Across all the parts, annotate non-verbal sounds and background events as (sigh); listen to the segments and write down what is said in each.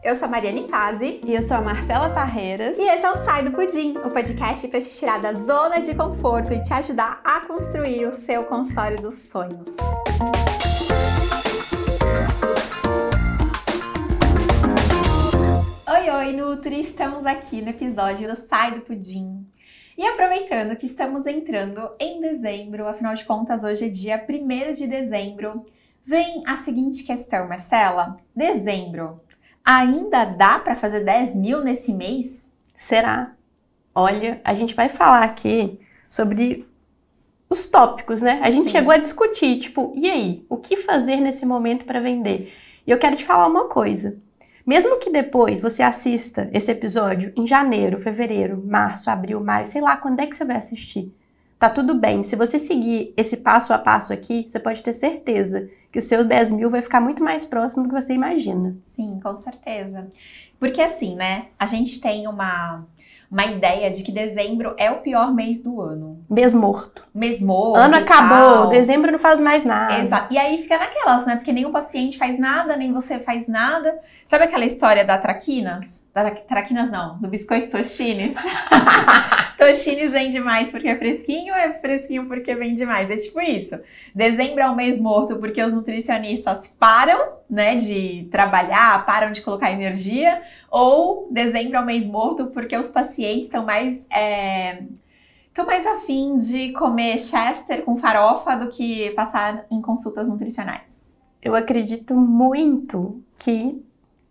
Eu sou a Mariane Fazi. E eu sou a Marcela Parreiras. E esse é o Sai do Pudim, o podcast para te tirar da zona de conforto e te ajudar a construir o seu consultório dos sonhos. Oi, oi, Nutri! Estamos aqui no episódio do Sai do Pudim. E aproveitando que estamos entrando em dezembro, afinal de contas, hoje é dia 1 de dezembro, vem a seguinte questão, Marcela. Dezembro, ainda dá para fazer 10 mil nesse mês? Será? Olha, a gente vai falar aqui sobre os tópicos, né? A gente Sim. chegou a discutir, tipo, e aí, o que fazer nesse momento para vender? E eu quero te falar uma coisa. Mesmo que depois você assista esse episódio em janeiro, fevereiro, março, abril, maio, sei lá quando é que você vai assistir. Tá tudo bem. Se você seguir esse passo a passo aqui, você pode ter certeza que o seu 10 mil vai ficar muito mais próximo do que você imagina. Sim, com certeza. Porque assim, né? A gente tem uma uma ideia de que dezembro é o pior mês do ano. Mês morto. Mês morto. Ano acabou, tal. dezembro não faz mais nada. Exato. E aí fica naquelas, né? Porque nenhum paciente faz nada, nem você faz nada. Sabe aquela história da Traquinas? Traquinas não, do biscoito Toshines. (laughs) Toshines vende mais porque é fresquinho é fresquinho porque vende mais? É tipo isso. Dezembro é o mês morto porque os nutricionistas param, né, de trabalhar, param de colocar energia, ou dezembro é o mês morto porque os pacientes estão mais é, mais afim de comer chester com farofa do que passar em consultas nutricionais. Eu acredito muito que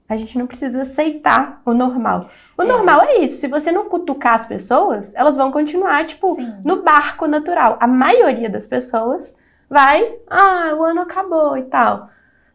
a gente não precisa aceitar o normal. O é. normal é isso. Se você não cutucar as pessoas, elas vão continuar, tipo, Sim. no barco natural. A maioria das pessoas vai, ah, o ano acabou e tal.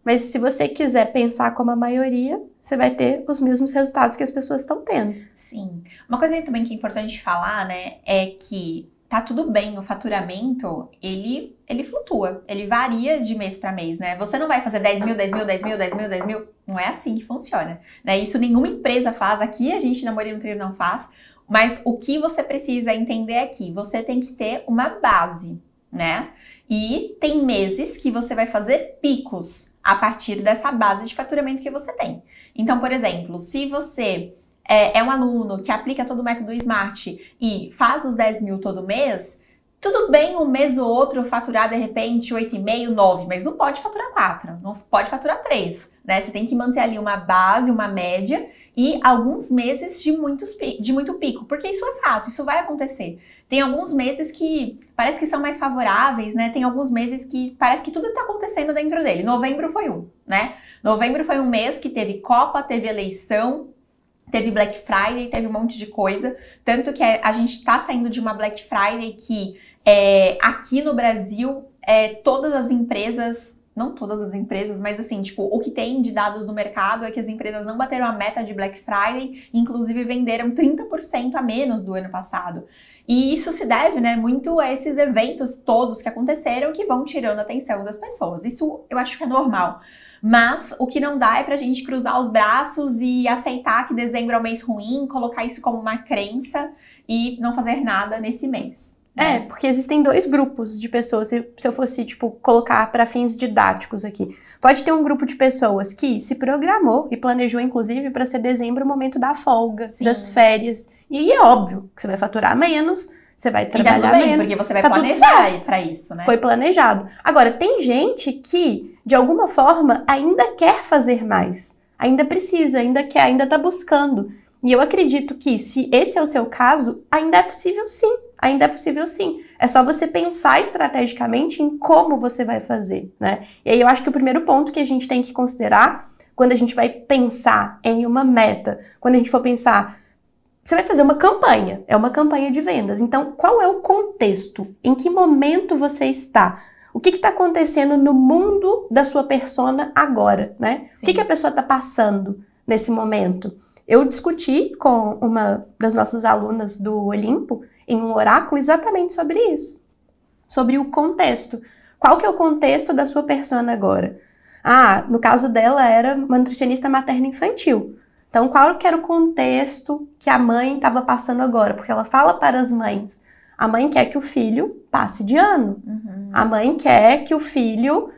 Mas se você quiser pensar como a maioria, você vai ter os mesmos resultados que as pessoas estão tendo. Sim. Uma coisa também que é importante falar, né, é que tá tudo bem, o faturamento, ele, ele flutua, ele varia de mês para mês, né? Você não vai fazer 10 mil, 10 mil, 10 mil, 10 mil, 10 mil, não é assim que funciona, né? Isso nenhuma empresa faz, aqui a gente na Moreno Trio não faz, mas o que você precisa entender aqui, é você tem que ter uma base, né? E tem meses que você vai fazer picos a partir dessa base de faturamento que você tem. Então, por exemplo, se você é, é um aluno que aplica todo o método SMART e faz os 10 mil todo mês, tudo bem um mês ou outro faturar de repente 8,5, 9, mas não pode faturar 4, não pode faturar 3, né? Você tem que manter ali uma base, uma média e alguns meses de, muitos, de muito pico, porque isso é fato, isso vai acontecer. Tem alguns meses que parece que são mais favoráveis, né? Tem alguns meses que parece que tudo está acontecendo dentro dele. Novembro foi um, né? Novembro foi um mês que teve Copa, teve eleição, teve Black Friday, teve um monte de coisa. Tanto que a gente está saindo de uma Black Friday que é, aqui no Brasil é, todas as empresas. Não todas as empresas, mas assim, tipo, o que tem de dados no mercado é que as empresas não bateram a meta de Black Friday, inclusive venderam 30% a menos do ano passado. E isso se deve, né, muito a esses eventos todos que aconteceram que vão tirando a atenção das pessoas. Isso eu acho que é normal. Mas o que não dá é pra gente cruzar os braços e aceitar que dezembro é um mês ruim, colocar isso como uma crença e não fazer nada nesse mês. Né? É, porque existem dois grupos de pessoas, se, se eu fosse, tipo, colocar para fins didáticos aqui. Pode ter um grupo de pessoas que se programou e planejou, inclusive, para ser dezembro o momento da folga, Sim. das férias. E é óbvio que você vai faturar menos, você vai trabalhar e tá bem, menos. Porque você vai tá planejar para isso, né? Foi planejado. Agora, tem gente que, de alguma forma, ainda quer fazer mais. Ainda precisa, ainda quer, ainda está buscando. E eu acredito que, se esse é o seu caso, ainda é possível sim. Ainda é possível sim. É só você pensar estrategicamente em como você vai fazer, né? E aí eu acho que o primeiro ponto que a gente tem que considerar quando a gente vai pensar em uma meta, quando a gente for pensar você vai fazer uma campanha, é uma campanha de vendas. Então, qual é o contexto? Em que momento você está? O que está acontecendo no mundo da sua persona agora, né? Sim. O que, que a pessoa está passando nesse momento? Eu discuti com uma das nossas alunas do Olimpo em um oráculo exatamente sobre isso, sobre o contexto. Qual que é o contexto da sua persona agora? Ah, no caso dela era uma nutricionista materna infantil. Então, qual que era o contexto que a mãe estava passando agora? Porque ela fala para as mães: a mãe quer que o filho passe de ano. Uhum. A mãe quer que o filho.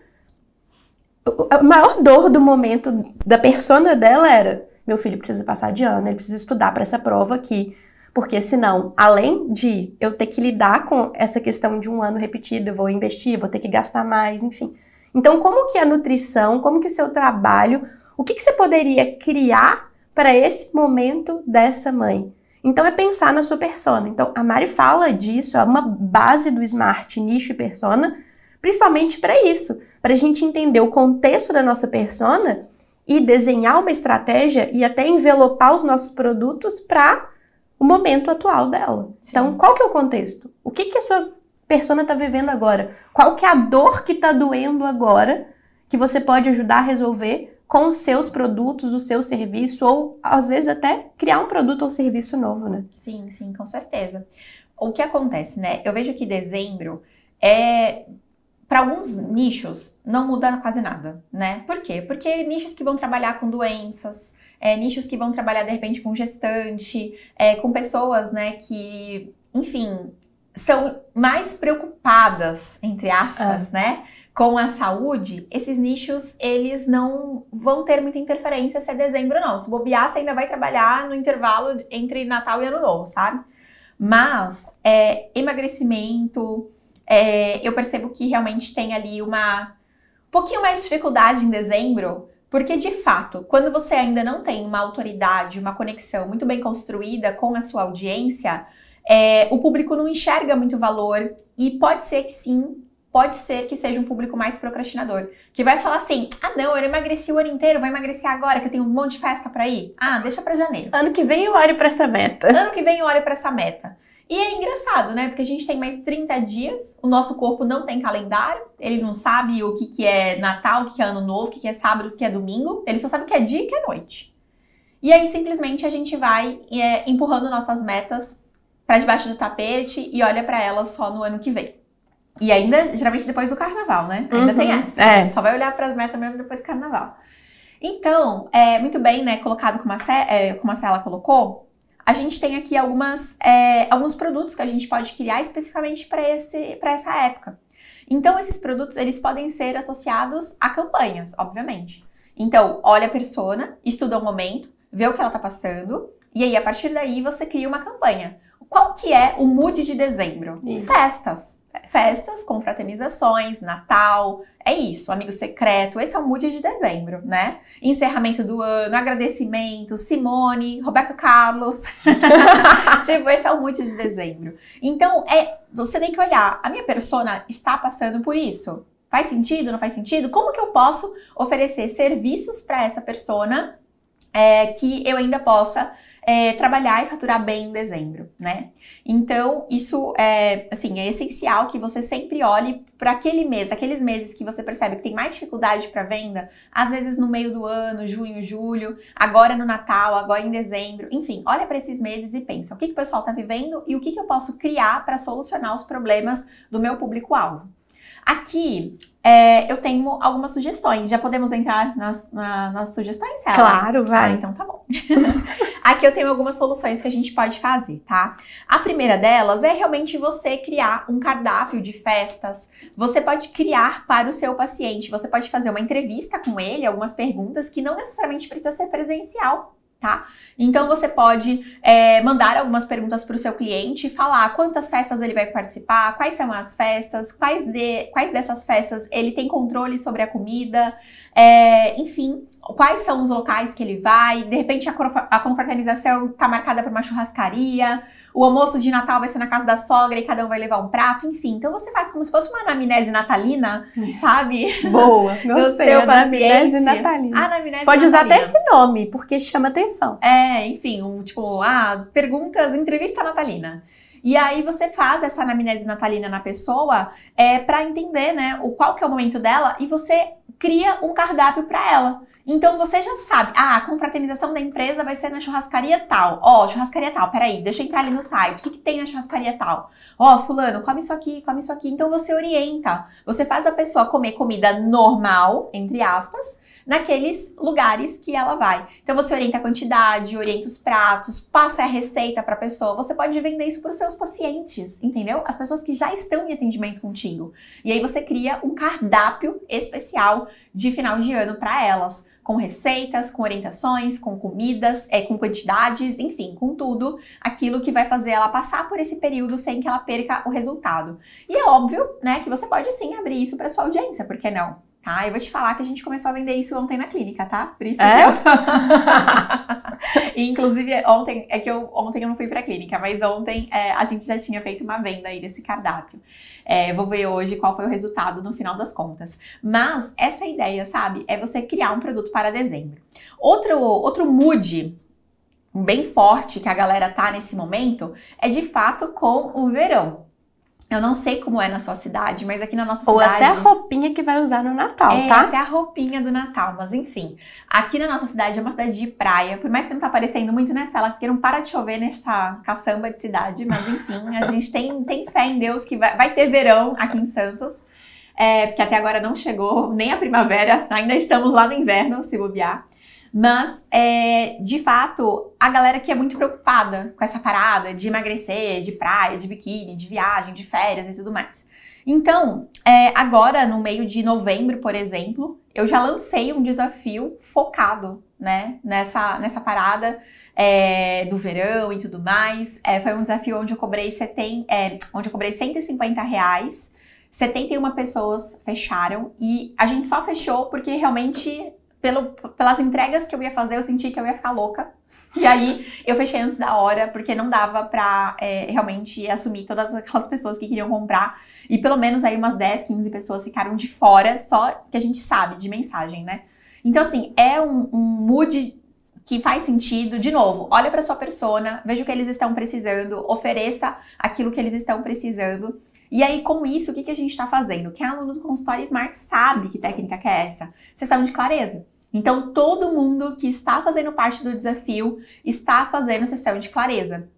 A maior dor do momento da persona dela era: meu filho precisa passar de ano, ele precisa estudar para essa prova aqui. Porque senão, além de eu ter que lidar com essa questão de um ano repetido, eu vou investir, vou ter que gastar mais, enfim. Então, como que a nutrição, como que o seu trabalho, o que, que você poderia criar para esse momento dessa mãe? Então, é pensar na sua persona. Então, a Mari fala disso, é uma base do Smart Nicho e Persona, principalmente para isso, para a gente entender o contexto da nossa persona e desenhar uma estratégia e até envelopar os nossos produtos para o momento atual dela. Sim. Então, qual que é o contexto? O que, que a sua persona está vivendo agora? Qual que é a dor que está doendo agora que você pode ajudar a resolver com os seus produtos, o seu serviço, ou às vezes até criar um produto ou serviço novo, né? Sim, sim, com certeza. O que acontece, né? Eu vejo que dezembro é para alguns nichos não muda quase nada, né? Por quê? Porque nichos que vão trabalhar com doenças, é, nichos que vão trabalhar de repente com gestante, é, com pessoas, né, que, enfim, são mais preocupadas, entre aspas, é. né, com a saúde, esses nichos, eles não vão ter muita interferência se é dezembro não. Se bobear, você ainda vai trabalhar no intervalo entre Natal e Ano Novo, sabe? Mas, é, emagrecimento, é, eu percebo que realmente tem ali uma um pouquinho mais de dificuldade em dezembro, porque de fato, quando você ainda não tem uma autoridade, uma conexão muito bem construída com a sua audiência, é, o público não enxerga muito valor e pode ser que sim, pode ser que seja um público mais procrastinador, que vai falar assim: "Ah, não, eu emagreci o ano inteiro, vou emagrecer agora que eu tenho um monte de festa para ir". Ah, deixa para janeiro. Ano que vem eu olho para essa meta. Ano que vem eu olho para essa meta. E é engraçado, né? Porque a gente tem mais 30 dias, o nosso corpo não tem calendário, ele não sabe o que, que é Natal, o que, que é Ano Novo, o que, que é sábado, o que é domingo, ele só sabe o que é dia e o que é noite. E aí, simplesmente, a gente vai é, empurrando nossas metas para debaixo do tapete e olha para elas só no ano que vem. E ainda, geralmente, depois do carnaval, né? Ainda uhum, tem essa. É. Só vai olhar para as metas mesmo depois do carnaval. Então, é, muito bem, né? Colocado como a, Ce é, como a Cela colocou, a gente tem aqui algumas, é, alguns produtos que a gente pode criar especificamente para essa época. Então, esses produtos, eles podem ser associados a campanhas, obviamente. Então, olha a persona, estuda o momento, vê o que ela está passando, e aí, a partir daí, você cria uma campanha. Qual que é o mood de dezembro? Isso. Festas festas, confraternizações, Natal, é isso, amigo secreto, esse é o mood de dezembro, né? Encerramento do ano, agradecimento, Simone, Roberto Carlos. (laughs) tipo, esse é o mood de dezembro. Então, é, você tem que olhar, a minha persona está passando por isso? Faz sentido, não faz sentido? Como que eu posso oferecer serviços para essa persona é, que eu ainda possa é, trabalhar e faturar bem em dezembro, né? Então, isso é, assim, é essencial que você sempre olhe para aquele mês, aqueles meses que você percebe que tem mais dificuldade para venda, às vezes no meio do ano, junho, julho, agora no Natal, agora em dezembro, enfim, olha para esses meses e pensa o que, que o pessoal está vivendo e o que, que eu posso criar para solucionar os problemas do meu público-alvo. Aqui é, eu tenho algumas sugestões. Já podemos entrar nas, na, nas sugestões, Sarah? Claro, vai. Ah, então tá bom. (laughs) Aqui eu tenho algumas soluções que a gente pode fazer, tá? A primeira delas é realmente você criar um cardápio de festas. Você pode criar para o seu paciente. Você pode fazer uma entrevista com ele, algumas perguntas que não necessariamente precisa ser presencial tá? Então você pode é, mandar algumas perguntas para o seu cliente, falar quantas festas ele vai participar, quais são as festas, quais, de, quais dessas festas ele tem controle sobre a comida, é, enfim, quais são os locais que ele vai, de repente a, a confraternização está marcada por uma churrascaria, o almoço de Natal vai ser na casa da sogra e cada um vai levar um prato, enfim. Então você faz como se fosse uma anamnese natalina, Isso. sabe? Boa, (laughs) gostei, seu anamnese natalina. Anamnese Pode natalina. usar até esse nome, porque chama atenção. É, enfim, um, tipo, ah, perguntas, entrevista natalina. E aí você faz essa anamnese natalina na pessoa é, para entender, né, o qual que é o momento dela e você cria um cardápio para ela. Então você já sabe, ah, a confraternização da empresa vai ser na churrascaria tal. Ó, oh, churrascaria tal, peraí, deixa eu entrar ali no site. O que, que tem na churrascaria tal? Ó, oh, fulano, come isso aqui, come isso aqui. Então você orienta. Você faz a pessoa comer comida normal, entre aspas, naqueles lugares que ela vai. Então você orienta a quantidade, orienta os pratos, passa a receita para a pessoa. Você pode vender isso para os seus pacientes, entendeu? As pessoas que já estão em atendimento contigo. E aí você cria um cardápio especial de final de ano para elas com receitas, com orientações, com comidas, é, com quantidades, enfim, com tudo aquilo que vai fazer ela passar por esse período sem que ela perca o resultado. E é óbvio, né, que você pode sim abrir isso para sua audiência, por que não? Tá, eu vou te falar que a gente começou a vender isso ontem na clínica, tá? Por isso é? que eu... (laughs) inclusive, ontem, é que eu ontem eu não fui pra clínica, mas ontem é, a gente já tinha feito uma venda aí desse cardápio. É, vou ver hoje qual foi o resultado no final das contas. Mas essa ideia, sabe, é você criar um produto para dezembro. Outro, outro mood bem forte que a galera tá nesse momento é de fato com o verão. Eu não sei como é na sua cidade, mas aqui na nossa Ou cidade. até a roupinha que vai usar no Natal, é, tá? até a roupinha do Natal, mas enfim. Aqui na nossa cidade é uma cidade de praia, por mais que não tá aparecendo muito nessa, ela porque não para de chover nesta caçamba de cidade, mas enfim, a (laughs) gente tem, tem fé em Deus que vai, vai ter verão aqui em Santos. É, porque até agora não chegou nem a primavera, ainda estamos lá no inverno, se bobear. Mas, é, de fato, a galera que é muito preocupada com essa parada de emagrecer, de praia, de biquíni, de viagem, de férias e tudo mais. Então, é, agora, no meio de novembro, por exemplo, eu já lancei um desafio focado, né, nessa, nessa parada é, do verão e tudo mais. É, foi um desafio onde eu cobrei, seten, é, onde eu cobrei 150 reais. 71 pessoas fecharam e a gente só fechou porque realmente pelo, pelas entregas que eu ia fazer, eu senti que eu ia ficar louca. E aí eu fechei antes da hora, porque não dava pra é, realmente assumir todas aquelas pessoas que queriam comprar. E pelo menos aí umas 10, 15 pessoas ficaram de fora, só que a gente sabe de mensagem, né? Então, assim, é um, um mood que faz sentido. De novo, olha para sua persona, veja o que eles estão precisando, ofereça aquilo que eles estão precisando. E aí, com isso, o que, que a gente está fazendo? Quem é aluno do consultório Smart sabe que técnica que é essa. Sessão de clareza. Então, todo mundo que está fazendo parte do desafio está fazendo sessão de clareza.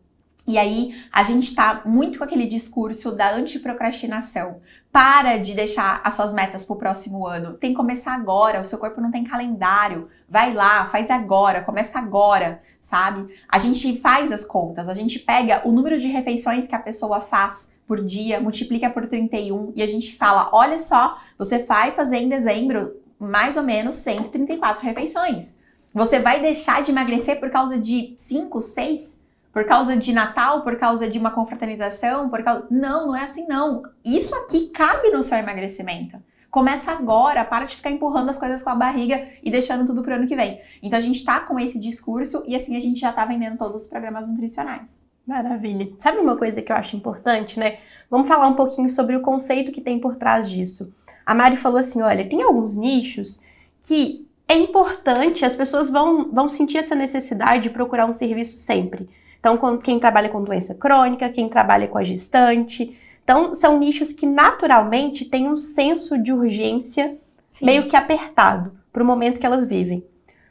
E aí, a gente está muito com aquele discurso da antiprocrastinação. Para de deixar as suas metas para o próximo ano. Tem que começar agora. O seu corpo não tem calendário. Vai lá, faz agora, começa agora, sabe? A gente faz as contas, a gente pega o número de refeições que a pessoa faz por dia, multiplica por 31 e a gente fala: olha só, você vai fazer em dezembro mais ou menos 134 refeições. Você vai deixar de emagrecer por causa de 5, 6? Por causa de Natal? Por causa de uma confraternização? Por causa... Não, não é assim não. Isso aqui cabe no seu emagrecimento. Começa agora, para de ficar empurrando as coisas com a barriga e deixando tudo pro ano que vem. Então a gente tá com esse discurso e assim a gente já tá vendendo todos os programas nutricionais. Maravilha. Sabe uma coisa que eu acho importante, né? Vamos falar um pouquinho sobre o conceito que tem por trás disso. A Mari falou assim: olha, tem alguns nichos que é importante, as pessoas vão, vão sentir essa necessidade de procurar um serviço sempre. Então, quem trabalha com doença crônica, quem trabalha com a gestante. Então, são nichos que naturalmente têm um senso de urgência Sim. meio que apertado para o momento que elas vivem.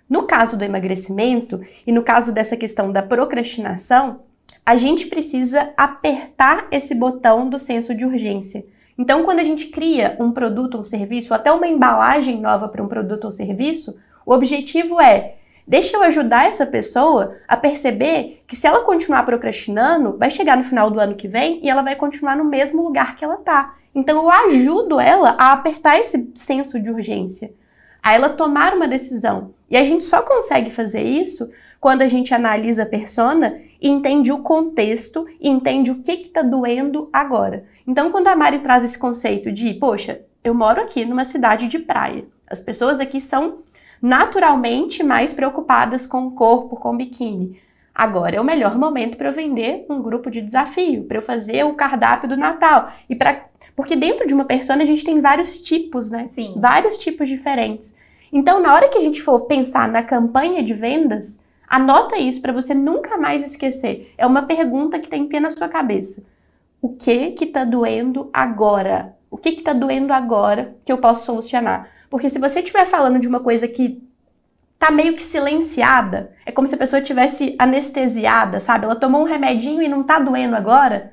No caso do emagrecimento e no caso dessa questão da procrastinação, a gente precisa apertar esse botão do senso de urgência. Então, quando a gente cria um produto ou um serviço, até uma embalagem nova para um produto ou serviço, o objetivo é deixa eu ajudar essa pessoa a perceber que se ela continuar procrastinando, vai chegar no final do ano que vem e ela vai continuar no mesmo lugar que ela tá. Então eu ajudo ela a apertar esse senso de urgência, a ela tomar uma decisão. E a gente só consegue fazer isso quando a gente analisa a persona e entende o contexto e entende o que está doendo agora. Então, quando a Mari traz esse conceito de, poxa, eu moro aqui numa cidade de praia, as pessoas aqui são naturalmente mais preocupadas com o corpo, com o biquíni. Agora é o melhor momento para eu vender um grupo de desafio, para eu fazer o cardápio do Natal e para porque dentro de uma persona a gente tem vários tipos, né? Sim. Vários tipos diferentes. Então, na hora que a gente for pensar na campanha de vendas, anota isso para você nunca mais esquecer. É uma pergunta que tem que ter na sua cabeça o que que tá doendo agora? O que que tá doendo agora que eu posso solucionar? Porque se você estiver falando de uma coisa que tá meio que silenciada, é como se a pessoa tivesse anestesiada, sabe? Ela tomou um remedinho e não tá doendo agora,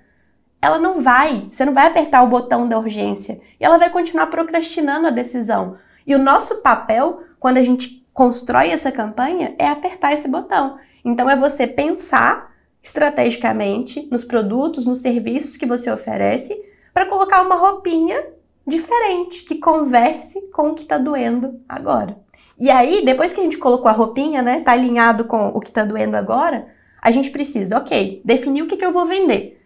ela não vai, você não vai apertar o botão da urgência e ela vai continuar procrastinando a decisão. E o nosso papel, quando a gente constrói essa campanha, é apertar esse botão. Então é você pensar estrategicamente nos produtos, nos serviços que você oferece, para colocar uma roupinha diferente que converse com o que está doendo agora. E aí, depois que a gente colocou a roupinha, né, tá alinhado com o que tá doendo agora, a gente precisa, ok, definir o que, que eu vou vender.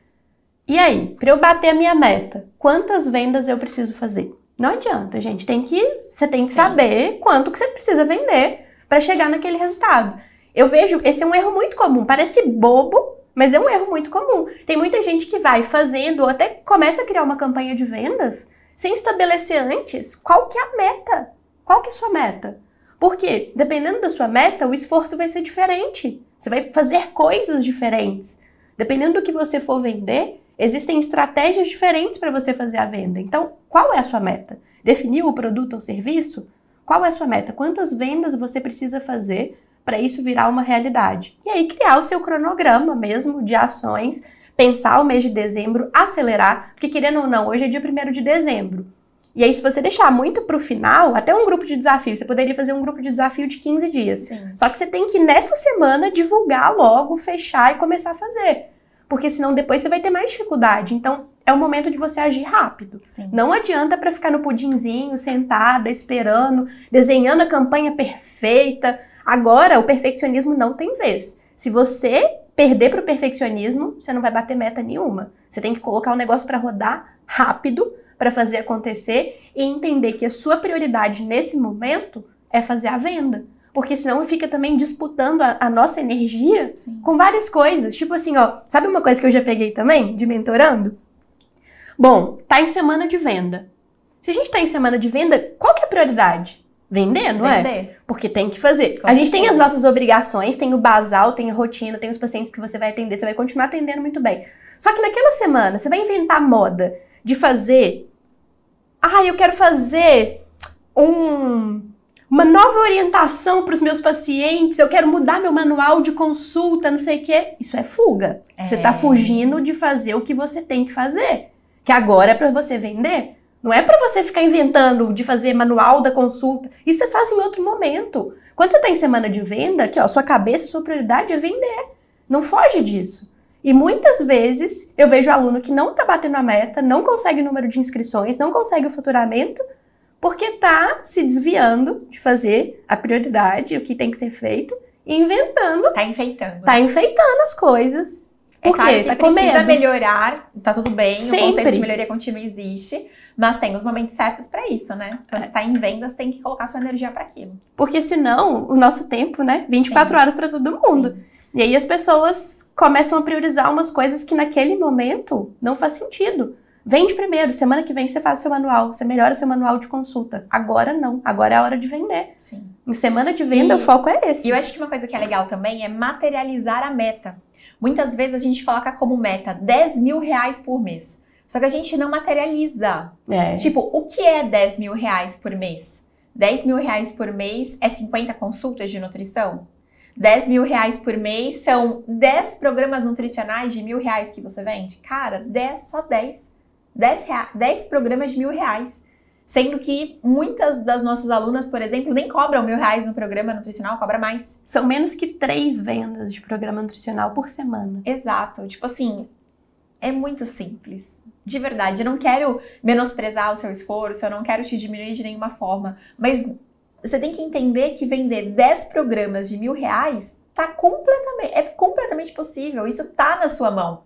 E aí, para eu bater a minha meta, quantas vendas eu preciso fazer? Não adianta, gente. Tem que, você tem que Sim. saber quanto que você precisa vender para chegar naquele resultado. Eu vejo, esse é um erro muito comum. Parece bobo, mas é um erro muito comum. Tem muita gente que vai fazendo ou até começa a criar uma campanha de vendas sem estabelecer antes qual que é a meta. Qual que é a sua meta? Porque, dependendo da sua meta, o esforço vai ser diferente. Você vai fazer coisas diferentes. Dependendo do que você for vender, existem estratégias diferentes para você fazer a venda. Então, qual é a sua meta? Definiu o produto ou serviço? Qual é a sua meta? Quantas vendas você precisa fazer para isso virar uma realidade? E aí criar o seu cronograma mesmo de ações, pensar o mês de dezembro, acelerar, porque querendo ou não, hoje é dia 1 de dezembro. E aí, se você deixar muito para o final, até um grupo de desafio, você poderia fazer um grupo de desafio de 15 dias. Sim. Só que você tem que, nessa semana, divulgar logo, fechar e começar a fazer. Porque senão depois você vai ter mais dificuldade. Então, é o momento de você agir rápido. Sim. Não adianta para ficar no pudinzinho, sentada, esperando, desenhando a campanha perfeita. Agora, o perfeccionismo não tem vez. Se você perder para o perfeccionismo, você não vai bater meta nenhuma. Você tem que colocar o negócio para rodar rápido para fazer acontecer e entender que a sua prioridade nesse momento é fazer a venda. Porque senão fica também disputando a, a nossa energia Sim. com várias coisas. Tipo assim, ó, sabe uma coisa que eu já peguei também de mentorando? Bom, tá em semana de venda. Se a gente tá em semana de venda, qual que é a prioridade? Vender, não é? Vender. é? Porque tem que fazer. Com a gente tem as nossas obrigações, tem o basal, tem a rotina, tem os pacientes que você vai atender, você vai continuar atendendo muito bem. Só que naquela semana, você vai inventar moda de fazer. Ah, eu quero fazer um, uma nova orientação para os meus pacientes, eu quero mudar meu manual de consulta, não sei o quê. Isso é fuga. É. Você está fugindo de fazer o que você tem que fazer. Que agora é para você vender. Não é para você ficar inventando de fazer manual da consulta. Isso você faz em outro momento. Quando você está em semana de venda, que ó, sua cabeça, sua prioridade é vender. Não foge disso. E muitas vezes eu vejo aluno que não está batendo a meta, não consegue o número de inscrições, não consegue o faturamento, porque está se desviando de fazer a prioridade, o que tem que ser feito, e inventando. Tá enfeitando. Tá enfeitando as coisas. É Por quê? Tá com precisa melhorar, tá tudo bem, Sempre. o conceito de melhoria contínua existe, mas tem os momentos certos para isso, né? Quando é. você tá em vendas, tem que colocar sua energia para aquilo. Porque senão, o nosso tempo, né? 24 Sim. horas para todo mundo. Sim. E aí as pessoas começam a priorizar umas coisas que naquele momento não faz sentido. Vende primeiro, semana que vem você faz seu manual, você melhora seu manual de consulta. Agora não, agora é a hora de vender. Sim. Em semana de venda e, o foco é esse. E eu acho que uma coisa que é legal também é materializar a meta. Muitas vezes a gente coloca como meta 10 mil reais por mês. Só que a gente não materializa. É. Tipo, o que é 10 mil reais por mês? 10 mil reais por mês é 50 consultas de nutrição? 10 mil reais por mês são 10 programas nutricionais de mil reais que você vende? Cara, 10, só 10. 10, rea 10 programas de mil reais. Sendo que muitas das nossas alunas, por exemplo, nem cobram mil reais no programa nutricional, cobra mais. São menos que três vendas de programa nutricional por semana. Exato. Tipo assim, é muito simples. De verdade, eu não quero menosprezar o seu esforço, eu não quero te diminuir de nenhuma forma, mas você tem que entender que vender 10 programas de mil reais tá completamente, é completamente possível. Isso tá na sua mão.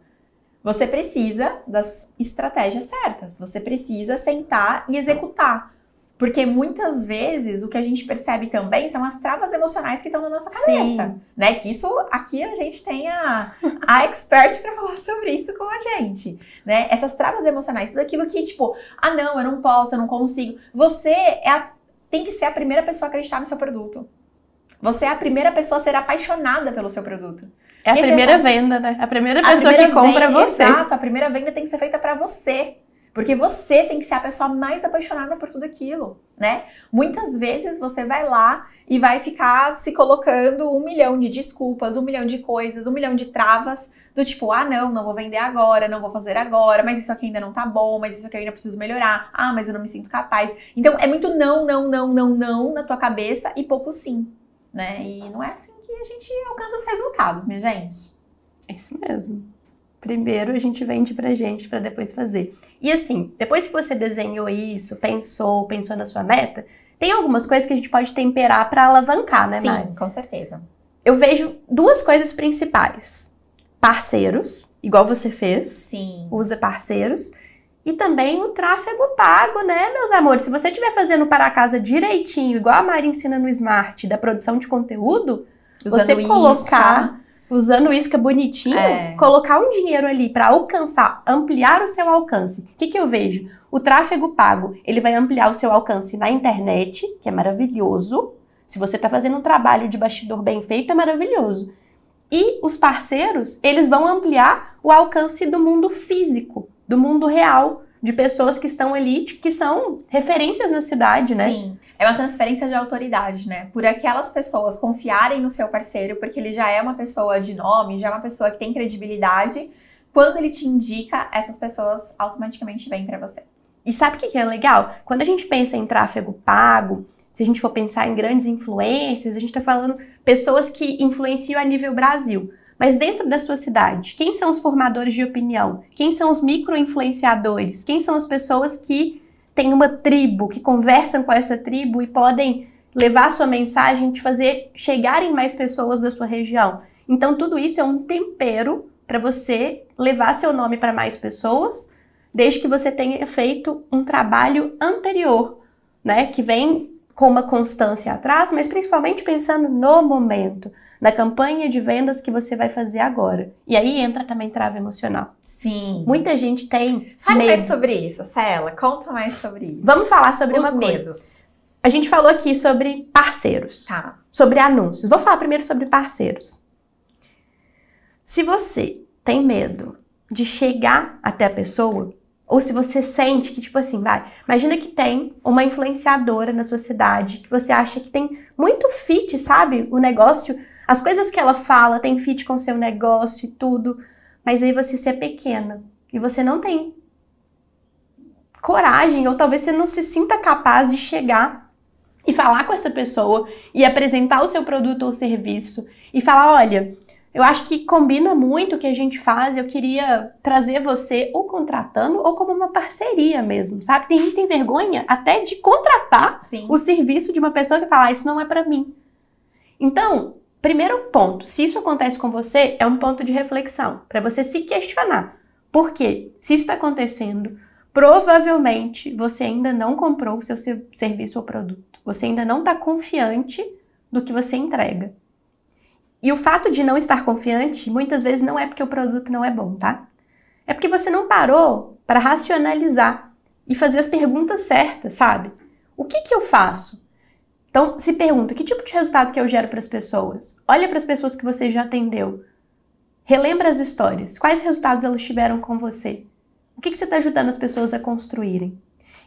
Você precisa das estratégias certas. Você precisa sentar e executar. Porque muitas vezes o que a gente percebe também são as travas emocionais que estão na nossa cabeça, Sim. né? Que isso aqui a gente tem a, a expert para falar sobre isso com a gente, né? Essas travas emocionais, tudo aquilo que tipo, ah não, eu não posso, eu não consigo. Você é a tem que ser a primeira pessoa a acreditar no seu produto. Você é a primeira pessoa a ser apaixonada pelo seu produto. É a primeira venda, né? A primeira pessoa a primeira que compra venda, você. Exato, a primeira venda tem que ser feita para você. Porque você tem que ser a pessoa mais apaixonada por tudo aquilo, né? Muitas vezes você vai lá e vai ficar se colocando um milhão de desculpas, um milhão de coisas, um milhão de travas do tipo, ah, não, não vou vender agora, não vou fazer agora, mas isso aqui ainda não tá bom, mas isso aqui eu ainda preciso melhorar, ah, mas eu não me sinto capaz. Então é muito não, não, não, não, não na tua cabeça e pouco sim, né? E não é assim que a gente alcança os resultados, minha gente. É isso mesmo. Primeiro a gente vende pra gente para depois fazer. E assim, depois que você desenhou isso, pensou, pensou na sua meta, tem algumas coisas que a gente pode temperar para alavancar, né, Sim, Mari? com certeza. Eu vejo duas coisas principais: parceiros, igual você fez, Sim. usa parceiros. E também o tráfego pago, né, meus amores? Se você estiver fazendo para casa direitinho, igual a Mari ensina no Smart, da produção de conteúdo, você Usando colocar, usando o isca bonitinho, É. colocar um dinheiro ali para alcançar, ampliar o seu alcance. O que, que eu vejo? O tráfego pago, ele vai ampliar o seu alcance na internet, que é maravilhoso. Se você está fazendo um trabalho de bastidor bem feito, é maravilhoso. E os parceiros, eles vão ampliar o alcance do mundo físico, do mundo real, de pessoas que estão ali, que são referências na cidade, né? Sim, é uma transferência de autoridade, né? Por aquelas pessoas confiarem no seu parceiro, porque ele já é uma pessoa de nome, já é uma pessoa que tem credibilidade. Quando ele te indica, essas pessoas automaticamente vêm pra você. E sabe o que que é legal? Quando a gente pensa em tráfego pago, se a gente for pensar em grandes influências, a gente está falando pessoas que influenciam a nível Brasil. Mas dentro da sua cidade, quem são os formadores de opinião? Quem são os micro-influenciadores? Quem são as pessoas que têm uma tribo, que conversam com essa tribo e podem levar sua mensagem, te fazer chegar em mais pessoas da sua região? Então, tudo isso é um tempero para você levar seu nome para mais pessoas, desde que você tenha feito um trabalho anterior, né? Que vem com uma constância atrás, mas principalmente pensando no momento, na campanha de vendas que você vai fazer agora. E aí entra também trava emocional. Sim. Muita gente tem Fale medo. mais sobre isso, Cela. Conta mais sobre isso. Vamos falar sobre Os uma coisa. medos. A gente falou aqui sobre parceiros, Tá. sobre anúncios. Vou falar primeiro sobre parceiros. Se você tem medo de chegar até a pessoa, ou se você sente que, tipo assim, vai, imagina que tem uma influenciadora na sua cidade, que você acha que tem muito fit, sabe? O negócio, as coisas que ela fala tem fit com o seu negócio e tudo, mas aí você ser pequena e você não tem coragem, ou talvez você não se sinta capaz de chegar e falar com essa pessoa e apresentar o seu produto ou serviço e falar, olha, eu acho que combina muito o que a gente faz, eu queria trazer você ou contratando ou como uma parceria mesmo, sabe? Tem gente que tem vergonha até de contratar Sim. o serviço de uma pessoa que fala, ah, isso não é pra mim. Então, primeiro ponto, se isso acontece com você, é um ponto de reflexão, para você se questionar. Por quê? Se isso está acontecendo, provavelmente você ainda não comprou o seu ser- serviço ou produto. Você ainda não está confiante do que você entrega. E o fato de não estar confiante, muitas vezes não é porque o produto não é bom, tá? É porque você não parou para racionalizar e fazer as perguntas certas, sabe? O que que eu faço? Então, se pergunta, que tipo de resultado que eu gero para as pessoas? Olha para as pessoas que você já atendeu. Relembra as histórias. Quais resultados elas tiveram com você? O que, que você está ajudando as pessoas a construírem?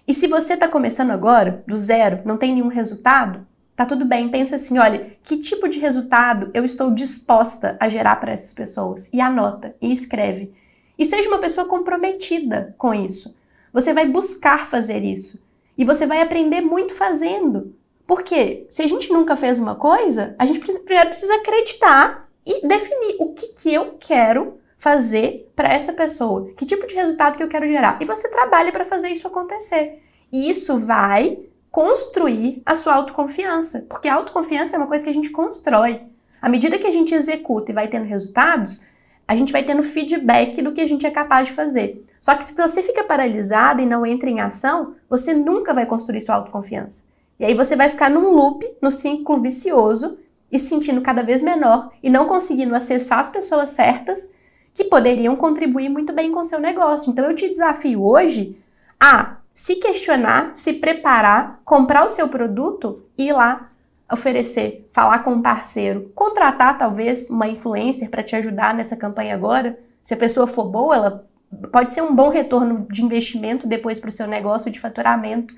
E se você está começando agora, do zero, não tem nenhum resultado, tá tudo bem. Pensa assim, olha, que tipo de resultado eu estou disposta a gerar para essas pessoas? E anota, e escreve. E seja uma pessoa comprometida com isso. Você vai buscar fazer isso. E você vai aprender muito fazendo. Porque se a gente nunca fez uma coisa, a gente primeiro precisa acreditar e definir o que, que eu quero fazer para essa pessoa, que tipo de resultado que eu quero gerar. E você trabalha para fazer isso acontecer. E isso vai construir a sua autoconfiança, porque a autoconfiança é uma coisa que a gente constrói. À medida que a gente executa e vai tendo resultados, a gente vai tendo feedback do que a gente é capaz de fazer. Só que se você fica paralisada e não entra em ação, você nunca vai construir sua autoconfiança. E aí você vai ficar num loop, no ciclo vicioso, e se sentindo cada vez menor e não conseguindo acessar as pessoas certas que poderiam contribuir muito bem com o seu negócio. Então eu te desafio hoje a se questionar, se preparar, comprar o seu produto e ir lá oferecer, falar com um parceiro, contratar talvez uma influencer para te ajudar nessa campanha agora. Se a pessoa for boa, ela pode ser um bom retorno de investimento depois para o seu negócio de faturamento.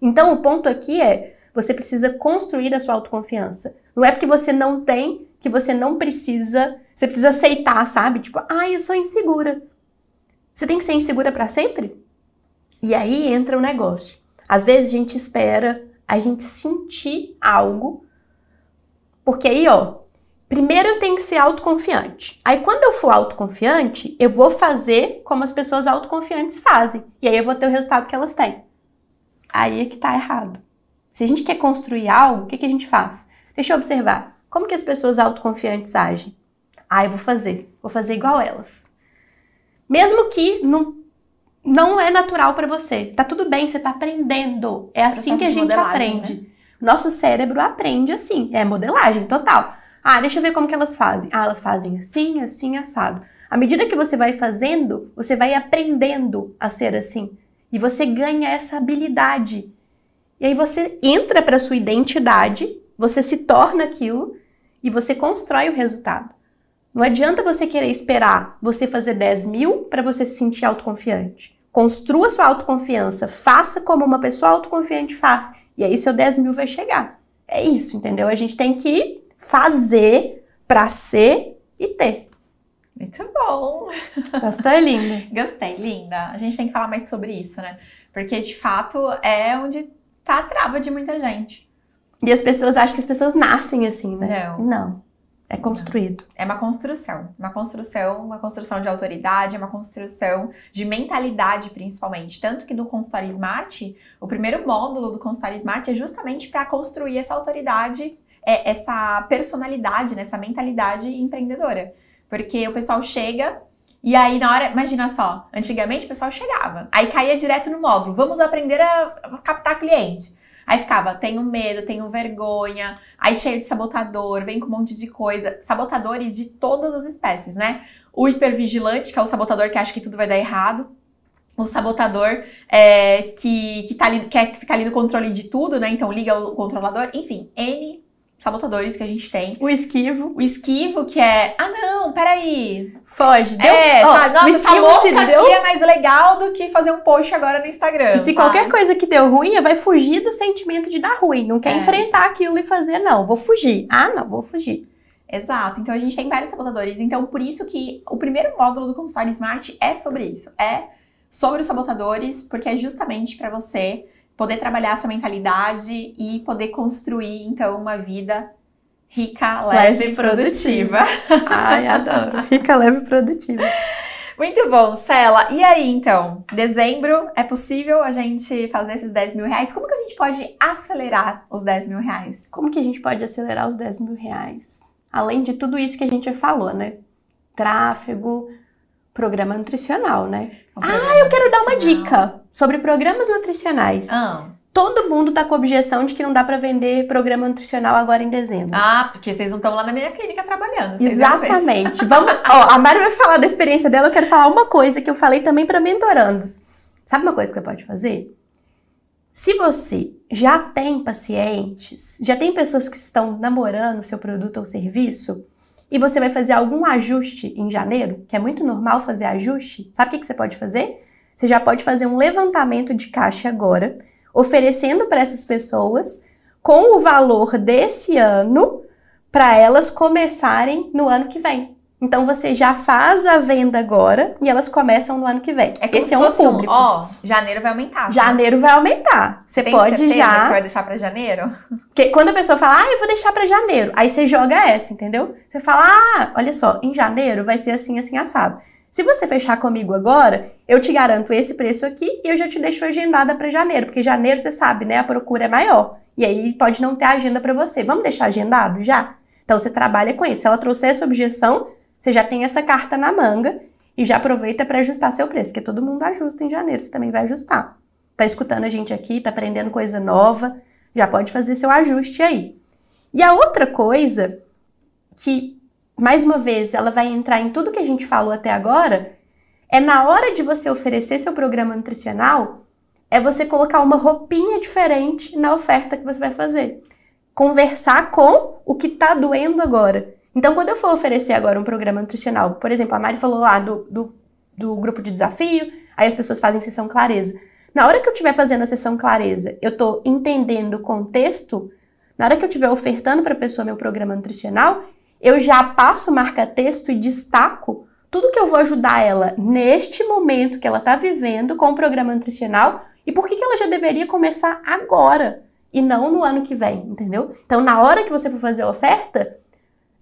Então o ponto aqui é você precisa construir a sua autoconfiança. Não é porque você não tem que você não precisa, você precisa aceitar, sabe? Tipo, ah, eu sou insegura. Você tem que ser insegura para sempre? E aí entra o negócio. Às vezes a gente espera a gente sentir algo, porque aí, ó, primeiro eu tenho que ser autoconfiante. Aí quando eu for autoconfiante, eu vou fazer como as pessoas autoconfiantes fazem. E aí eu vou ter o resultado que elas têm. Aí é que tá errado. Se a gente quer construir algo, o que, que a gente faz? Deixa eu observar. Como que as pessoas autoconfiantes agem? Ah, eu vou fazer. Vou fazer igual elas. Mesmo que não, não é natural para você. Tá tudo bem, você tá aprendendo. É assim que a gente aprende. Né? Nosso cérebro aprende assim. É modelagem total. Ah, deixa eu ver como que elas fazem. Ah, elas fazem assim, assim, assado. À medida que você vai fazendo, você vai aprendendo a ser assim. E você ganha essa habilidade. E aí você entra para sua identidade, você se torna aquilo e você constrói o resultado. Não adianta você querer esperar você fazer 10 mil para você se sentir autoconfiante. Construa sua autoconfiança, faça como uma pessoa autoconfiante faz, e aí seu 10 mil vai chegar. É isso, entendeu? A gente tem que fazer para ser e ter. Muito bom! Gostou, linda? (laughs) Gostei, linda. A gente tem que falar mais sobre isso, né? Porque de fato é onde tá a trava de muita gente. E as pessoas acham que as pessoas nascem assim, né? Não. Não. É construído. É uma construção. Uma construção, uma construção de autoridade, uma construção de mentalidade, principalmente. Tanto que no consultório Smart, o primeiro módulo do consultório Smart é justamente para construir essa autoridade, é, essa personalidade, né, essa mentalidade empreendedora. Porque o pessoal chega e aí, na hora, imagina só, antigamente o pessoal chegava, aí caía direto no módulo, vamos aprender a captar cliente. Aí ficava, tenho medo, tenho vergonha, aí cheio de sabotador, vem com um monte de coisa. Sabotadores de todas as espécies, né? O hipervigilante, que é o sabotador que acha que tudo vai dar errado. O sabotador é, que, que tá ali, quer ficar ali no controle de tudo, né? Então liga o controlador. Enfim, N sabotadores que a gente tem. O esquivo. O esquivo, que é, ah não, peraí. Foge. Deu, é, oh, sabe? Nossa, o esquivo essa se deu... aqui é mais legal do que fazer um post agora no Instagram. E se sabe? qualquer coisa que deu ruim, vai fugir do sentimento de dar ruim. Não quer é. enfrentar aquilo e fazer, não. Vou fugir. Ah, não, vou fugir. Exato. Então a gente tem vários sabotadores. Então, por isso que o primeiro módulo do Consultório Smart é sobre isso. É sobre os sabotadores, porque é justamente para você poder trabalhar a sua mentalidade e poder construir, então, uma vida rica, leve, e produtiva. (laughs) Ai, adoro. Rica, leve e produtiva. Muito bom, Cela. E aí, então, dezembro, é possível a gente fazer esses 10 mil reais? Como que a gente pode acelerar os 10 mil reais? Como que a gente pode acelerar os 10 mil reais? Além de tudo isso que a gente já falou, né? Tráfego, programa nutricional, né? ah, eu quero dar uma dica sobre programas nutricionais. Ah. Todo mundo tá com objeção de que não dá para vender programa nutricional agora em dezembro. Ah, porque vocês não estão lá na minha clínica trabalhando. Exatamente. (laughs) Vamos, ó, a Mari vai falar da experiência dela, eu quero falar uma coisa que eu falei também para mentorandos. Sabe uma coisa que você pode fazer? Se você já tem pacientes, já tem pessoas que estão namorando o seu produto ou serviço, e você vai fazer algum ajuste em janeiro, que é muito normal fazer ajuste, sabe o que, que você pode fazer? Você já pode fazer um levantamento de caixa agora, oferecendo para essas pessoas com o valor desse ano para elas começarem no ano que vem. Então você já faz a venda agora e elas começam no ano que vem. É Esse é um público. Ó, um, janeiro vai aumentar. Janeiro vai aumentar. Você Tem pode já. Que você vai deixar para janeiro? (laughs) Porque quando a pessoa fala, ah, eu vou deixar para janeiro, aí você joga essa, entendeu? Você fala, ah, olha só, em janeiro vai ser assim, assim assado. Se você fechar comigo agora, eu te garanto esse preço aqui e eu já te deixo agendada para janeiro, porque janeiro você sabe, né? A procura é maior. E aí pode não ter agenda para você. Vamos deixar agendado já? Então você trabalha com isso. Se ela trouxer essa objeção, você já tem essa carta na manga e já aproveita para ajustar seu preço, porque todo mundo ajusta em janeiro, você também vai ajustar. Tá escutando a gente aqui, tá aprendendo coisa nova, já pode fazer seu ajuste aí. E a outra coisa que, mais uma vez, ela vai entrar em tudo que a gente falou até agora, é na hora de você oferecer seu programa nutricional, é você colocar uma roupinha diferente na oferta que você vai fazer. Conversar com o que tá doendo agora. Então, quando eu for oferecer agora um programa nutricional, por exemplo, a Mari falou lá do, do, do grupo de desafio, aí as pessoas fazem sessão clareza. Na hora que eu estiver fazendo a sessão clareza, eu estou entendendo o contexto, na hora que eu estiver ofertando para a pessoa meu programa nutricional, eu já passo marca-texto e destaco tudo que eu vou ajudar ela neste momento que ela está vivendo com o programa nutricional e por que, que ela já deveria começar agora e não no ano que vem, entendeu? Então, na hora que você for fazer a oferta,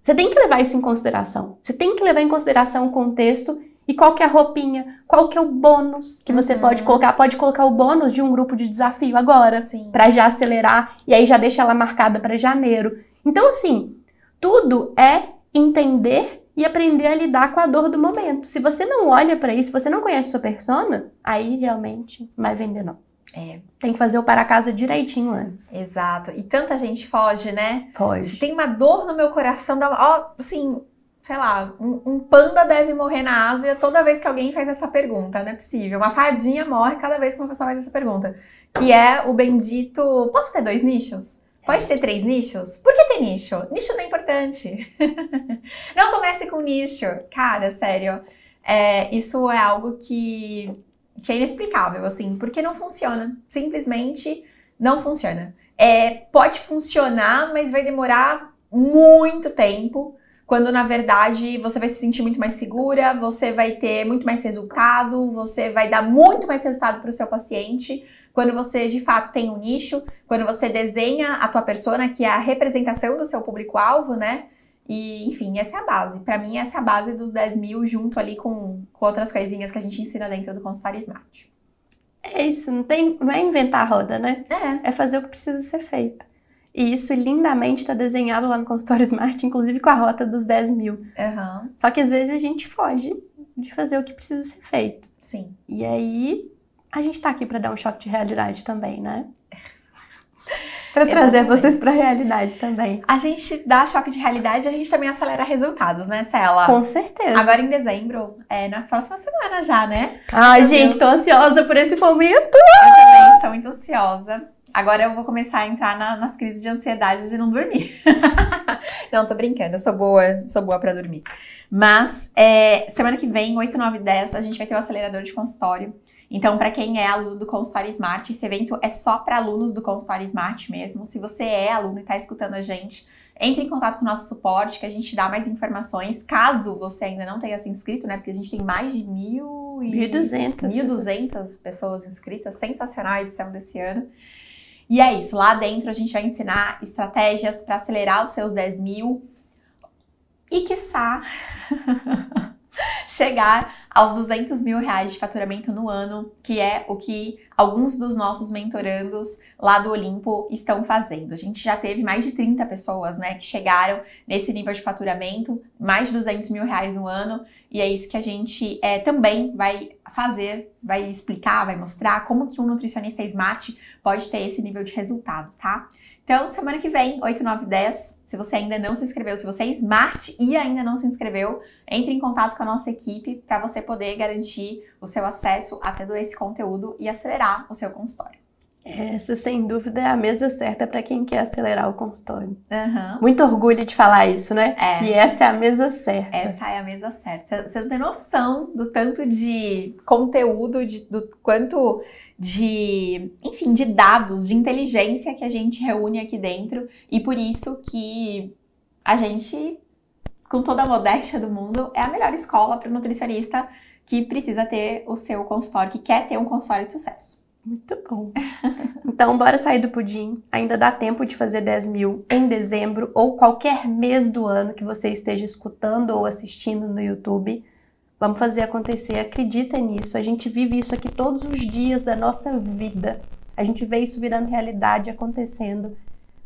você tem que levar isso em consideração. Você tem que levar em consideração o contexto E qual que é a roupinha? Qual que é o bônus que você Uhum. pode colocar? Pode colocar o bônus de um grupo de desafio agora, Sim. Pra já acelerar e aí já deixa ela marcada pra janeiro. Então assim, tudo é entender e aprender a lidar com a dor do momento. Se você não olha pra isso, se você não conhece sua persona, aí realmente não vai vender não. É, Tem que fazer o para casa direitinho antes. exato. E tanta gente foge, né? Se Foge. tem uma dor no meu coração, dá uma, ó, assim, sei lá, um, um panda deve morrer na Ásia toda vez que alguém faz essa pergunta, não é possível. Uma fadinha morre cada vez que uma pessoa faz essa pergunta. Que é o bendito, posso ter dois nichos? Pode ter três nichos? Por que tem nicho? Nicho não é importante. (laughs) não comece com nicho. Cara, sério. É, isso é algo que, que é inexplicável, assim, porque não funciona. Simplesmente não funciona. É, pode funcionar, mas vai demorar muito tempo. Quando na verdade você vai se sentir muito mais segura, você vai ter muito mais resultado, você vai dar muito mais resultado para o seu paciente. Quando você de fato tem um nicho, quando você desenha a tua persona, que é a representação do seu público-alvo, né? E, enfim, essa é a base. Para mim, essa é a base dos 10 mil, junto ali com, com outras coisinhas que a gente ensina dentro do consultório Smart. É isso, não, tem, não é inventar a roda, né? É, É fazer o que precisa ser feito. E isso lindamente está desenhado lá no consultório Smart, inclusive com a rota dos 10 mil. aham, Só que às vezes a gente foge de fazer o que precisa ser feito. sim. E aí a gente tá aqui para dar um choque de realidade também, né? (laughs) Para trazer Exatamente. vocês para a realidade também. A gente dá choque de realidade, a gente também acelera resultados, né, Cela? Com certeza. Agora em dezembro, é na próxima semana já, né? Ai, Meu gente, Deus. tô ansiosa por esse momento. Eu também estou muito ansiosa. Agora eu vou começar a entrar na- nas crises de ansiedade de não dormir. (laughs) não, tô brincando, eu sou boa, sou boa pra dormir. Mas é, semana que vem, 8, 9 e 10, a gente vai ter o acelerador de consultório. Então, para quem é aluno do Consultório Smart, esse evento é só para alunos do Consultório Smart mesmo. Se você é aluno e está escutando a gente, entre em contato com o nosso suporte, que a gente dá mais informações. Caso você ainda não tenha se inscrito, né? Porque a gente tem mais de mil e... 1.200. 1.200 pessoas inscritas, sensacional a edição desse ano. E é isso, lá dentro a gente vai ensinar estratégias para acelerar os seus 10 mil e, quiçá, (laughs) chegar aos 200 mil reais de faturamento no ano, que é o que alguns dos nossos mentorandos lá do Olimpo estão fazendo. A gente já teve mais de 30 pessoas, né, que chegaram nesse nível de faturamento, mais de 200 mil reais no ano, e é isso que a gente é, também vai fazer, vai explicar, vai mostrar como que um nutricionista smart pode ter esse nível de resultado, tá? Então, semana que vem, 8, 9, 10, se você ainda não se inscreveu, se você é smart e ainda não se inscreveu, entre em contato com a nossa equipe para você poder garantir o seu acesso a todo esse conteúdo e acelerar o seu consultório. Essa, sem dúvida, é a mesa certa para quem quer acelerar o consultório. Aham. Muito orgulho de falar isso, né? É. Que essa é a mesa certa. Essa é a mesa certa. Você- não tem noção do tanto de conteúdo, de- do quanto de, enfim, de dados, de inteligência que a gente reúne aqui dentro. E por isso que a gente, com toda a modéstia do mundo, é a melhor escola para o nutricionista que precisa ter o seu consultório, que quer ter um consultório de sucesso. Muito bom. (laughs) Então, bora sair do pudim. Ainda dá tempo de fazer 10 mil em dezembro ou qualquer mês do ano que você esteja escutando ou assistindo no YouTube. Vamos fazer acontecer. Acredita nisso. A gente vive isso aqui todos os dias da nossa vida. A gente vê isso virando realidade, acontecendo.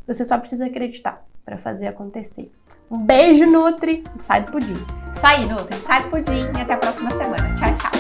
Você só precisa acreditar para fazer acontecer. Um beijo, Nutri, e sai do pudim. Isso aí, Nutri. Sai do pudim e até a próxima semana. Tchau, tchau.